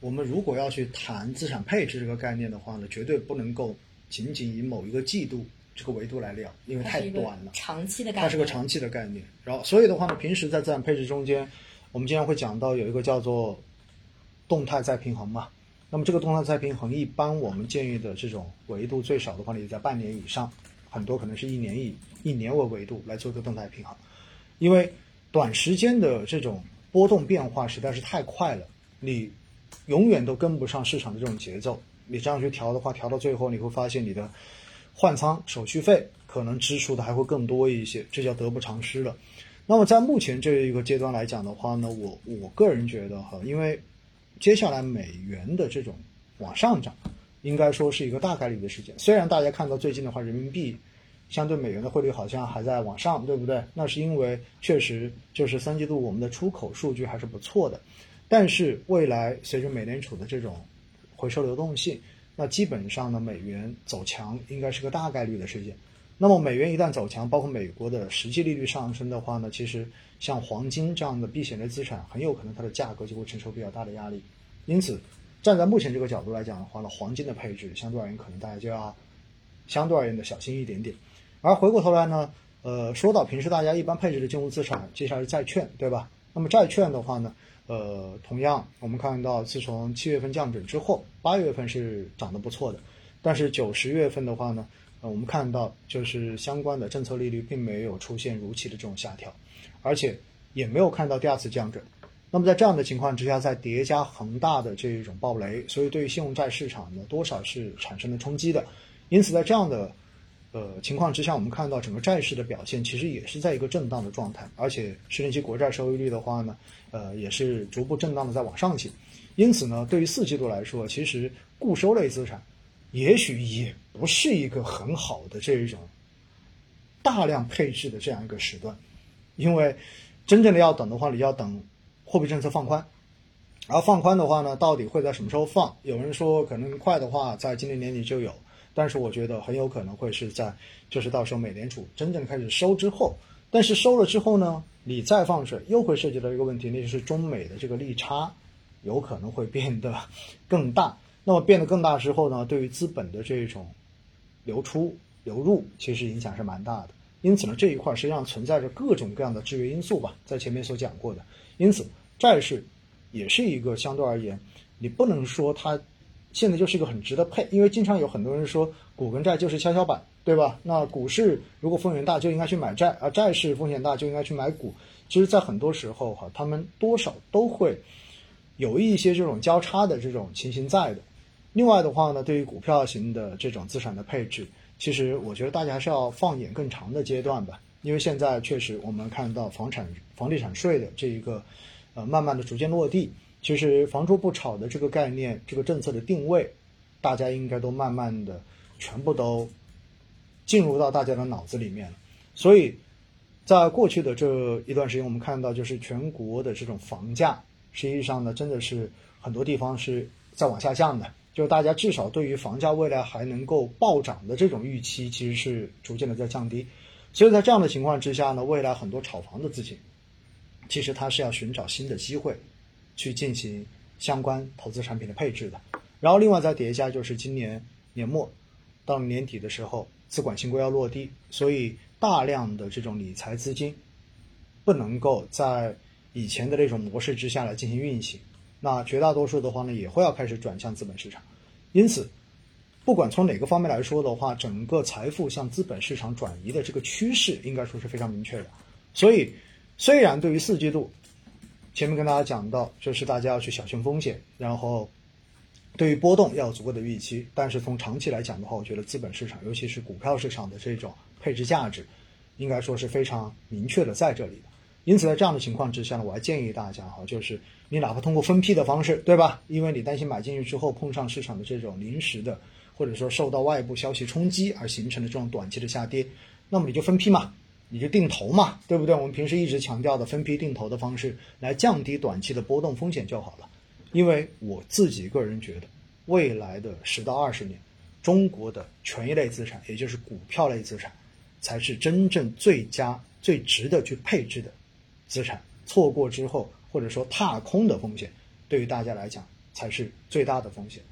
我们如果要去谈资产配置这个概念的话呢，绝对不能够仅仅以某一个季度这个维度来聊，因为太短了。长期的概念，它是个长期的概念。然后，所以的话呢，平时在资产配置中间，我们经常会讲到有一个叫做动态再平衡嘛。那么这个动态再平衡，一般我们建议的这种维度最少的话呢，也在半年以上，很多可能是一年以一年为维度来做一个动态平衡，因为短时间的这种波动变化实在是太快了，你永远都跟不上市场的这种节奏。你这样去调的话，调到最后你会发现你的换仓手续费可能支出的还会更多一些，这叫得不偿失了。那么在目前这一个阶段来讲的话呢，我我个人觉得哈，因为接下来美元的这种往上涨，应该说是一个大概率的事件。虽然大家看到最近的话，人民币相对美元的汇率好像还在往上，对不对？那是因为确实就是三季度我们的出口数据还是不错的。但是未来随着美联储的这种回收流动性，那基本上呢，美元走强应该是个大概率的事件。那么美元一旦走强，包括美国的实际利率上升的话呢，其实。像黄金这样的避险类资产，很有可能它的价格就会承受比较大的压力。因此，站在目前这个角度来讲的话呢，黄金的配置相对而言，可能大家就要相对而言的小心一点点。而回过头来呢，呃，说到平时大家一般配置的金融资产，接下来是债券，对吧？那么债券的话呢，呃，同样我们看到，自从七月份降准之后，八月份是涨得不错的，但是九十月份的话呢，呃，我们看到就是相关的政策利率并没有出现如期的这种下调。而且也没有看到第二次降准，那么在这样的情况之下，再叠加恒大的这一种暴雷，所以对于信用债市场呢，多少是产生了冲击的。因此，在这样的呃情况之下，我们看到整个债市的表现其实也是在一个震荡的状态，而且十年期国债收益率的话呢，呃也是逐步震荡的在往上行。因此呢，对于四季度来说，其实固收类资产也许也不是一个很好的这一种大量配置的这样一个时段。因为真正的要等的话，你要等货币政策放宽，而放宽的话呢，到底会在什么时候放？有人说可能快的话，在今年年底就有，但是我觉得很有可能会是在就是到时候美联储真正开始收之后。但是收了之后呢，你再放水，又会涉及到一个问题，那就是中美的这个利差有可能会变得更大。那么变得更大之后呢，对于资本的这种流出流入，其实影响是蛮大的。因此呢，这一块实际上存在着各种各样的制约因素吧，在前面所讲过的。因此，债市也是一个相对而言，你不能说它现在就是一个很值得配，因为经常有很多人说股跟债就是跷跷板，对吧？那股市如果风险大就应该去买债，而债市风险大就应该去买股。其实，在很多时候哈，他们多少都会有一些这种交叉的这种情形在的。另外的话呢，对于股票型的这种资产的配置。其实我觉得大家还是要放眼更长的阶段吧，因为现在确实我们看到房产房地产税的这一个，呃，慢慢的逐渐落地。其实“房住不炒”的这个概念，这个政策的定位，大家应该都慢慢的全部都进入到大家的脑子里面了。所以，在过去的这一段时间，我们看到就是全国的这种房价，实际上呢，真的是很多地方是在往下降的。就大家至少对于房价未来还能够暴涨的这种预期，其实是逐渐的在降低。所以在这样的情况之下呢，未来很多炒房的资金，其实它是要寻找新的机会，去进行相关投资产品的配置的。然后另外再叠加就是今年年末到年底的时候，资管新规要落地，所以大量的这种理财资金不能够在以前的那种模式之下来进行运行。那绝大多数的话呢，也会要开始转向资本市场，因此，不管从哪个方面来说的话，整个财富向资本市场转移的这个趋势，应该说是非常明确的。所以，虽然对于四季度，前面跟大家讲到，就是大家要去小心风险，然后对于波动要有足够的预期，但是从长期来讲的话，我觉得资本市场，尤其是股票市场的这种配置价值，应该说是非常明确的在这里的。因此，在这样的情况之下呢，我还建议大家哈，就是你哪怕通过分批的方式，对吧？因为你担心买进去之后碰上市场的这种临时的，或者说受到外部消息冲击而形成的这种短期的下跌，那么你就分批嘛，你就定投嘛，对不对？我们平时一直强调的分批定投的方式，来降低短期的波动风险就好了。因为我自己个人觉得，未来的十到二十年，中国的权益类资产，也就是股票类资产，才是真正最佳、最值得去配置的。资产错过之后，或者说踏空的风险，对于大家来讲才是最大的风险。